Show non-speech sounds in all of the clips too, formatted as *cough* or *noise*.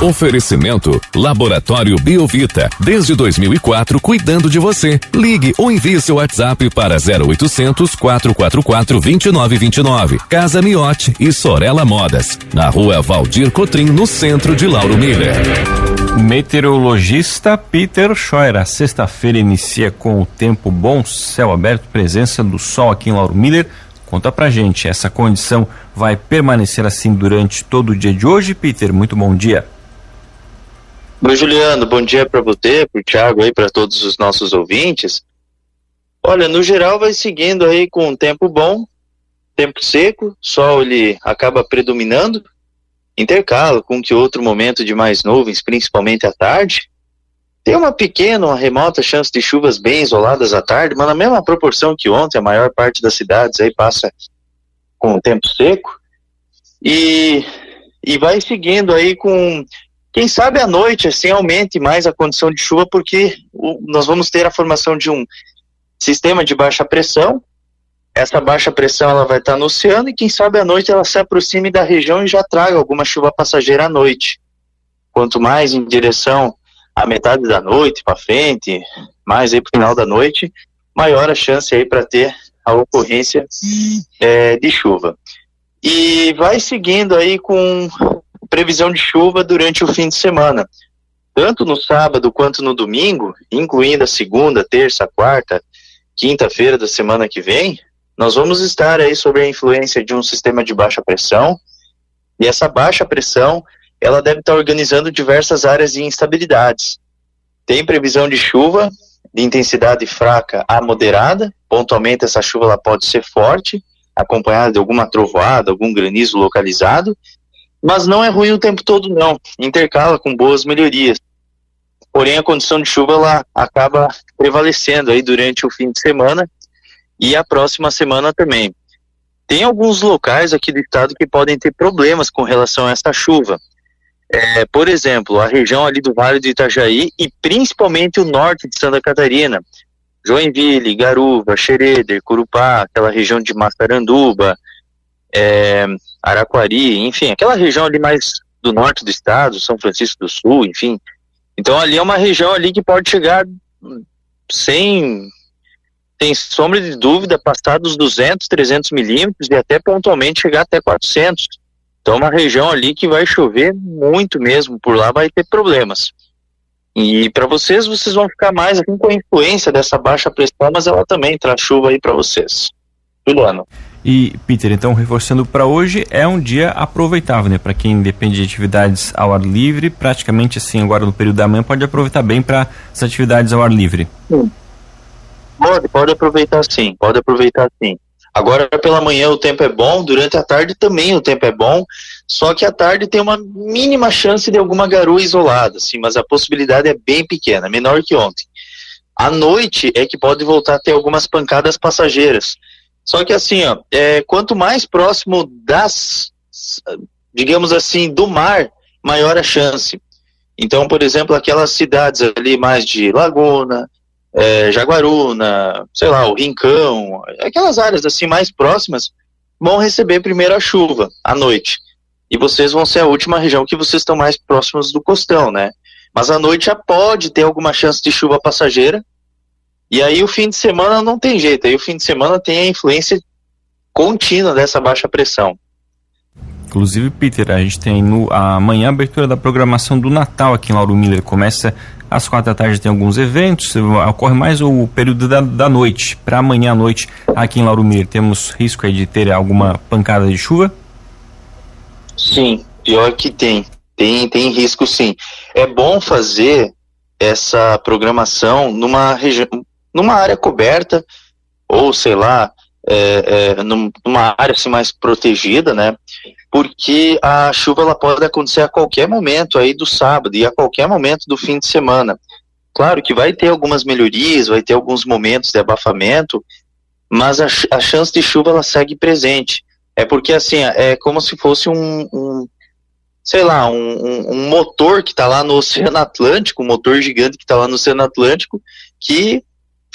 Oferecimento Laboratório Biovita. Desde 2004, cuidando de você. Ligue ou envie seu WhatsApp para 0800 444 2929. Casa Miote e Sorella Modas. Na rua Valdir Cotrim, no centro de Lauro Miller. Meteorologista Peter Scheuer. A sexta-feira inicia com o tempo bom, céu aberto, presença do sol aqui em Lauro Miller. Conta pra gente, essa condição vai permanecer assim durante todo o dia de hoje, Peter? Muito bom dia. Oi, Juliano, bom dia para você, para o Thiago para todos os nossos ouvintes. Olha, no geral vai seguindo aí com um tempo bom, tempo seco, sol ele acaba predominando, intercala com que outro momento de mais nuvens, principalmente à tarde. Tem uma pequena, uma remota chance de chuvas bem isoladas à tarde, mas na mesma proporção que ontem, a maior parte das cidades aí passa com o tempo seco. E, e vai seguindo aí com quem sabe à noite, assim, aumente mais a condição de chuva, porque o, nós vamos ter a formação de um sistema de baixa pressão. Essa baixa pressão ela vai estar no oceano e quem sabe à noite ela se aproxime da região e já traga alguma chuva passageira à noite. Quanto mais em direção à metade da noite para frente, mais aí para o final da noite, maior a chance aí para ter a ocorrência é, de chuva. E vai seguindo aí com previsão de chuva durante o fim de semana. Tanto no sábado quanto no domingo, incluindo a segunda, terça, quarta, quinta-feira da semana que vem, nós vamos estar aí sob a influência de um sistema de baixa pressão. E essa baixa pressão, ela deve estar organizando diversas áreas de instabilidades. Tem previsão de chuva de intensidade fraca a moderada. Pontualmente essa chuva ela pode ser forte, acompanhada de alguma trovoada, algum granizo localizado, mas não é ruim o tempo todo, não. Intercala com boas melhorias. Porém, a condição de chuva ela acaba prevalecendo aí durante o fim de semana e a próxima semana também. Tem alguns locais aqui do estado que podem ter problemas com relação a essa chuva. É, por exemplo, a região ali do Vale do Itajaí e principalmente o norte de Santa Catarina. Joinville, Garuva, Xereder, Curupá, aquela região de Massaranduba, é, Araquari, enfim, aquela região ali mais do norte do estado, São Francisco do Sul, enfim. Então ali é uma região ali que pode chegar sem tem sombra de dúvida passar dos 200, 300 milímetros e até pontualmente chegar até 400. Então é uma região ali que vai chover muito mesmo, por lá vai ter problemas. E para vocês, vocês vão ficar mais aqui com a influência dessa baixa pressão, mas ela também traz chuva aí para vocês. Tudo ano. E, Peter, então, reforçando para hoje, é um dia aproveitável, né? Para quem depende de atividades ao ar livre, praticamente assim, agora no período da manhã, pode aproveitar bem para as atividades ao ar livre. Sim. Pode, pode aproveitar sim, pode aproveitar sim. Agora pela manhã o tempo é bom, durante a tarde também o tempo é bom, só que à tarde tem uma mínima chance de alguma garoa isolada, sim, mas a possibilidade é bem pequena, menor que ontem. À noite é que pode voltar a ter algumas pancadas passageiras. Só que assim, ó, é, quanto mais próximo das, digamos assim, do mar, maior a chance. Então, por exemplo, aquelas cidades ali mais de Laguna, é, Jaguaruna, sei lá, o Rincão, aquelas áreas assim mais próximas, vão receber primeiro a chuva à noite. E vocês vão ser a última região que vocês estão mais próximos do costão, né? Mas à noite já pode ter alguma chance de chuva passageira, e aí o fim de semana não tem jeito, aí o fim de semana tem a influência contínua dessa baixa pressão. Inclusive, Peter, a gente tem no, amanhã a abertura da programação do Natal aqui em Lauro Miller. Começa às quatro da tarde, tem alguns eventos, ocorre mais o período da, da noite. Para amanhã à noite, aqui em Lauro Miller, temos risco aí de ter alguma pancada de chuva? Sim, pior que tem. Tem, tem risco sim. É bom fazer essa programação numa região, numa área coberta, ou sei lá, é, é, numa área assim, mais protegida, né? Porque a chuva ela pode acontecer a qualquer momento aí do sábado e a qualquer momento do fim de semana. Claro que vai ter algumas melhorias, vai ter alguns momentos de abafamento, mas a, a chance de chuva ela segue presente. É porque assim, é como se fosse um, um sei lá, um, um, um motor que está lá no Oceano Atlântico, um motor gigante que está lá no Oceano Atlântico, que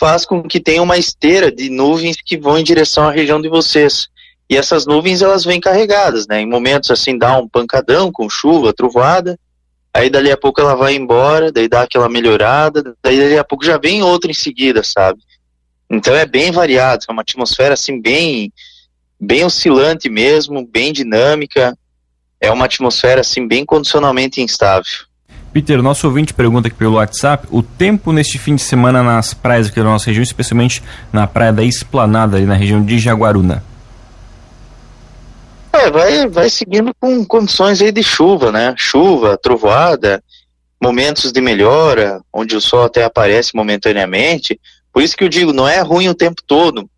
faz com que tenha uma esteira de nuvens que vão em direção à região de vocês. E essas nuvens elas vêm carregadas, né? Em momentos assim dá um pancadão com chuva, trovoada, aí dali a pouco ela vai embora, daí dá aquela melhorada, daí dali a pouco já vem outra em seguida, sabe? Então é bem variado, é uma atmosfera assim bem bem oscilante mesmo, bem dinâmica. É uma atmosfera assim bem condicionalmente instável. Peter, nosso ouvinte pergunta aqui pelo WhatsApp o tempo neste fim de semana nas praias aqui da nossa região, especialmente na praia da Esplanada, ali na região de Jaguaruna. É, vai, vai seguindo com condições aí de chuva, né? Chuva, trovoada, momentos de melhora, onde o sol até aparece momentaneamente. Por isso que eu digo, não é ruim o tempo todo.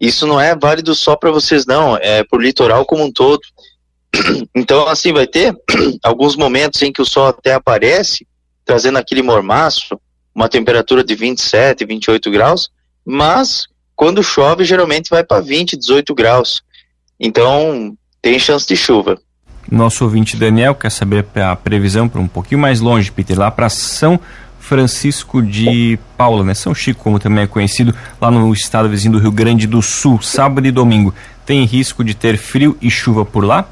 Isso não é válido só para vocês, não. É por litoral como um todo. *clears throat* Então, assim, vai ter *clears throat* alguns momentos em que o sol até aparece, trazendo aquele mormaço, uma temperatura de 27, 28 graus, mas quando chove, geralmente vai para 20, 18 graus. Então, tem chance de chuva. Nosso ouvinte Daniel quer saber a previsão para um pouquinho mais longe, Peter, lá para São Francisco de Paula, né? São Chico, como também é conhecido, lá no estado vizinho do Rio Grande do Sul, sábado e domingo. Tem risco de ter frio e chuva por lá?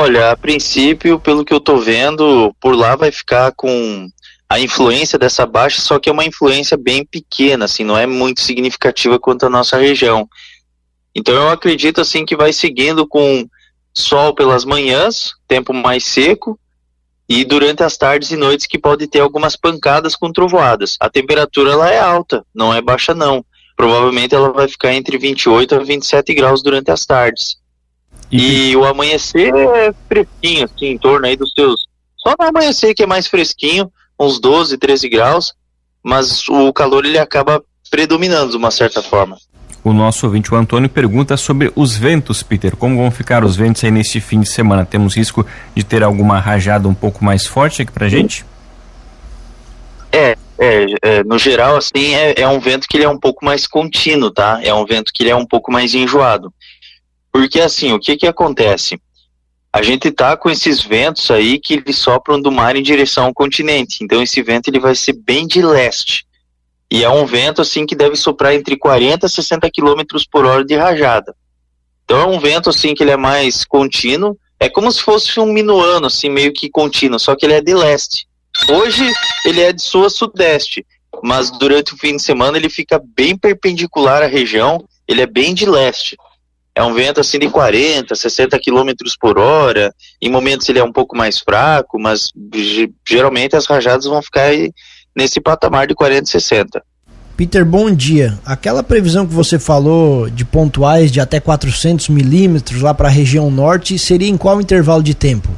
Olha, a princípio, pelo que eu tô vendo, por lá vai ficar com a influência dessa baixa, só que é uma influência bem pequena, assim, não é muito significativa quanto a nossa região. Então eu acredito assim que vai seguindo com sol pelas manhãs, tempo mais seco, e durante as tardes e noites que pode ter algumas pancadas com trovoadas. A temperatura ela é alta, não é baixa não. Provavelmente ela vai ficar entre 28 a 27 graus durante as tardes. E, e o amanhecer é fresquinho, assim, em torno aí dos seus. Só no amanhecer que é mais fresquinho, uns 12, 13 graus, mas o calor ele acaba predominando de uma certa forma. O nosso ouvinte, o Antônio, pergunta sobre os ventos, Peter. Como vão ficar os ventos aí neste fim de semana? Temos risco de ter alguma rajada um pouco mais forte aqui pra gente? É, é, é no geral, assim, é, é, um vento que ele é um pouco mais contínuo, tá? É um vento que ele é um pouco mais enjoado. Porque assim, o que que acontece? A gente tá com esses ventos aí que eles sopram do mar em direção ao continente. Então esse vento ele vai ser bem de leste. E é um vento assim que deve soprar entre 40 e 60 km por hora de rajada. Então é um vento assim que ele é mais contínuo. É como se fosse um minuano, assim, meio que contínuo, só que ele é de leste. Hoje ele é de sul a sudeste, mas durante o fim de semana ele fica bem perpendicular à região, ele é bem de leste é um vento assim de 40, 60 km por hora. Em momentos ele é um pouco mais fraco, mas geralmente as rajadas vão ficar nesse patamar de 40, 60. Peter, bom dia. Aquela previsão que você falou de pontuais de até 400 milímetros lá para a região norte seria em qual intervalo de tempo?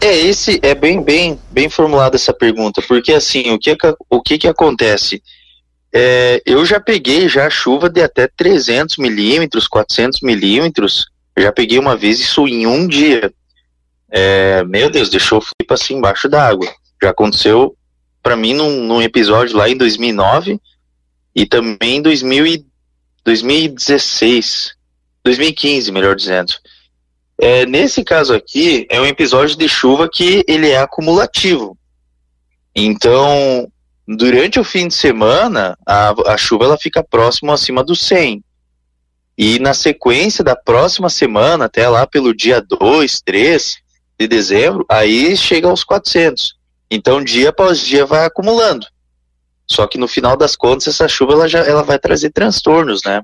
É, esse é bem, bem, bem formulada essa pergunta, porque assim, o que, o que, que acontece? É, eu já peguei já chuva de até 300 milímetros, 400 milímetros. Já peguei uma vez isso em um dia. É, meu Deus, deixou o Felipe assim embaixo d'água. Já aconteceu para mim num, num, episódio lá em 2009 e também em 2000 e 2016, 2015, melhor dizendo. É, nesse caso aqui, é um episódio de chuva que ele é acumulativo. Então, Durante o fim de semana, a, a chuva ela fica próximo acima do 100. E na sequência da próxima semana, até lá pelo dia 2, 3 de dezembro, aí chega aos 400. Então, dia após dia vai acumulando. Só que no final das contas, essa chuva ela já ela vai trazer transtornos, né?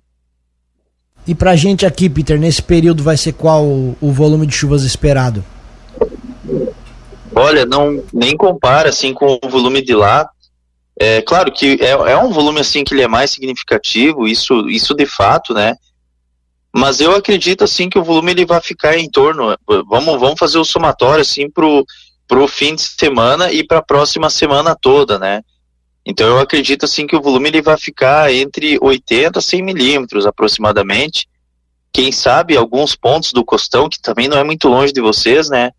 E pra gente aqui, Peter, nesse período vai ser qual o, o volume de chuvas esperado? Olha, não nem compara assim com o volume de lá. É claro que é, é um volume assim que ele é mais significativo, isso, isso de fato, né? Mas eu acredito assim que o volume ele vai ficar em torno, vamos, vamos fazer o somatório assim pro, pro fim de semana e para a próxima semana toda, né? Então eu acredito assim que o volume ele vai ficar entre 80 a 100 milímetros aproximadamente. Quem sabe alguns pontos do costão, que também não é muito longe de vocês, né?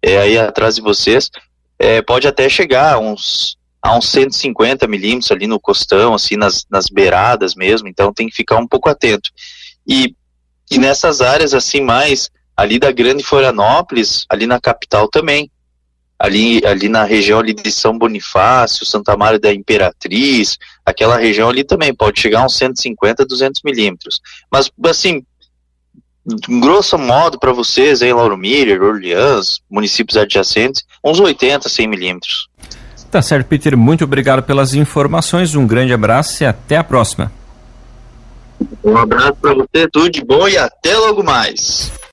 É aí atrás de vocês, é, pode até chegar uns a uns 150 milímetros ali no costão, assim, nas, nas beiradas mesmo, então tem que ficar um pouco atento. E, e nessas áreas, assim, mais ali da Grande Florianópolis, ali na capital também, ali, ali na região ali de São Bonifácio, Santa Maria da Imperatriz, aquela região ali também pode chegar a uns 150, 200 milímetros. Mas, assim, grosso modo para vocês em Lauro Miller, Orleans, municípios adjacentes, uns 80, 100 milímetros. Tá certo, Peter. Muito obrigado pelas informações. Um grande abraço e até a próxima. Um abraço para você, tudo de bom e até logo mais.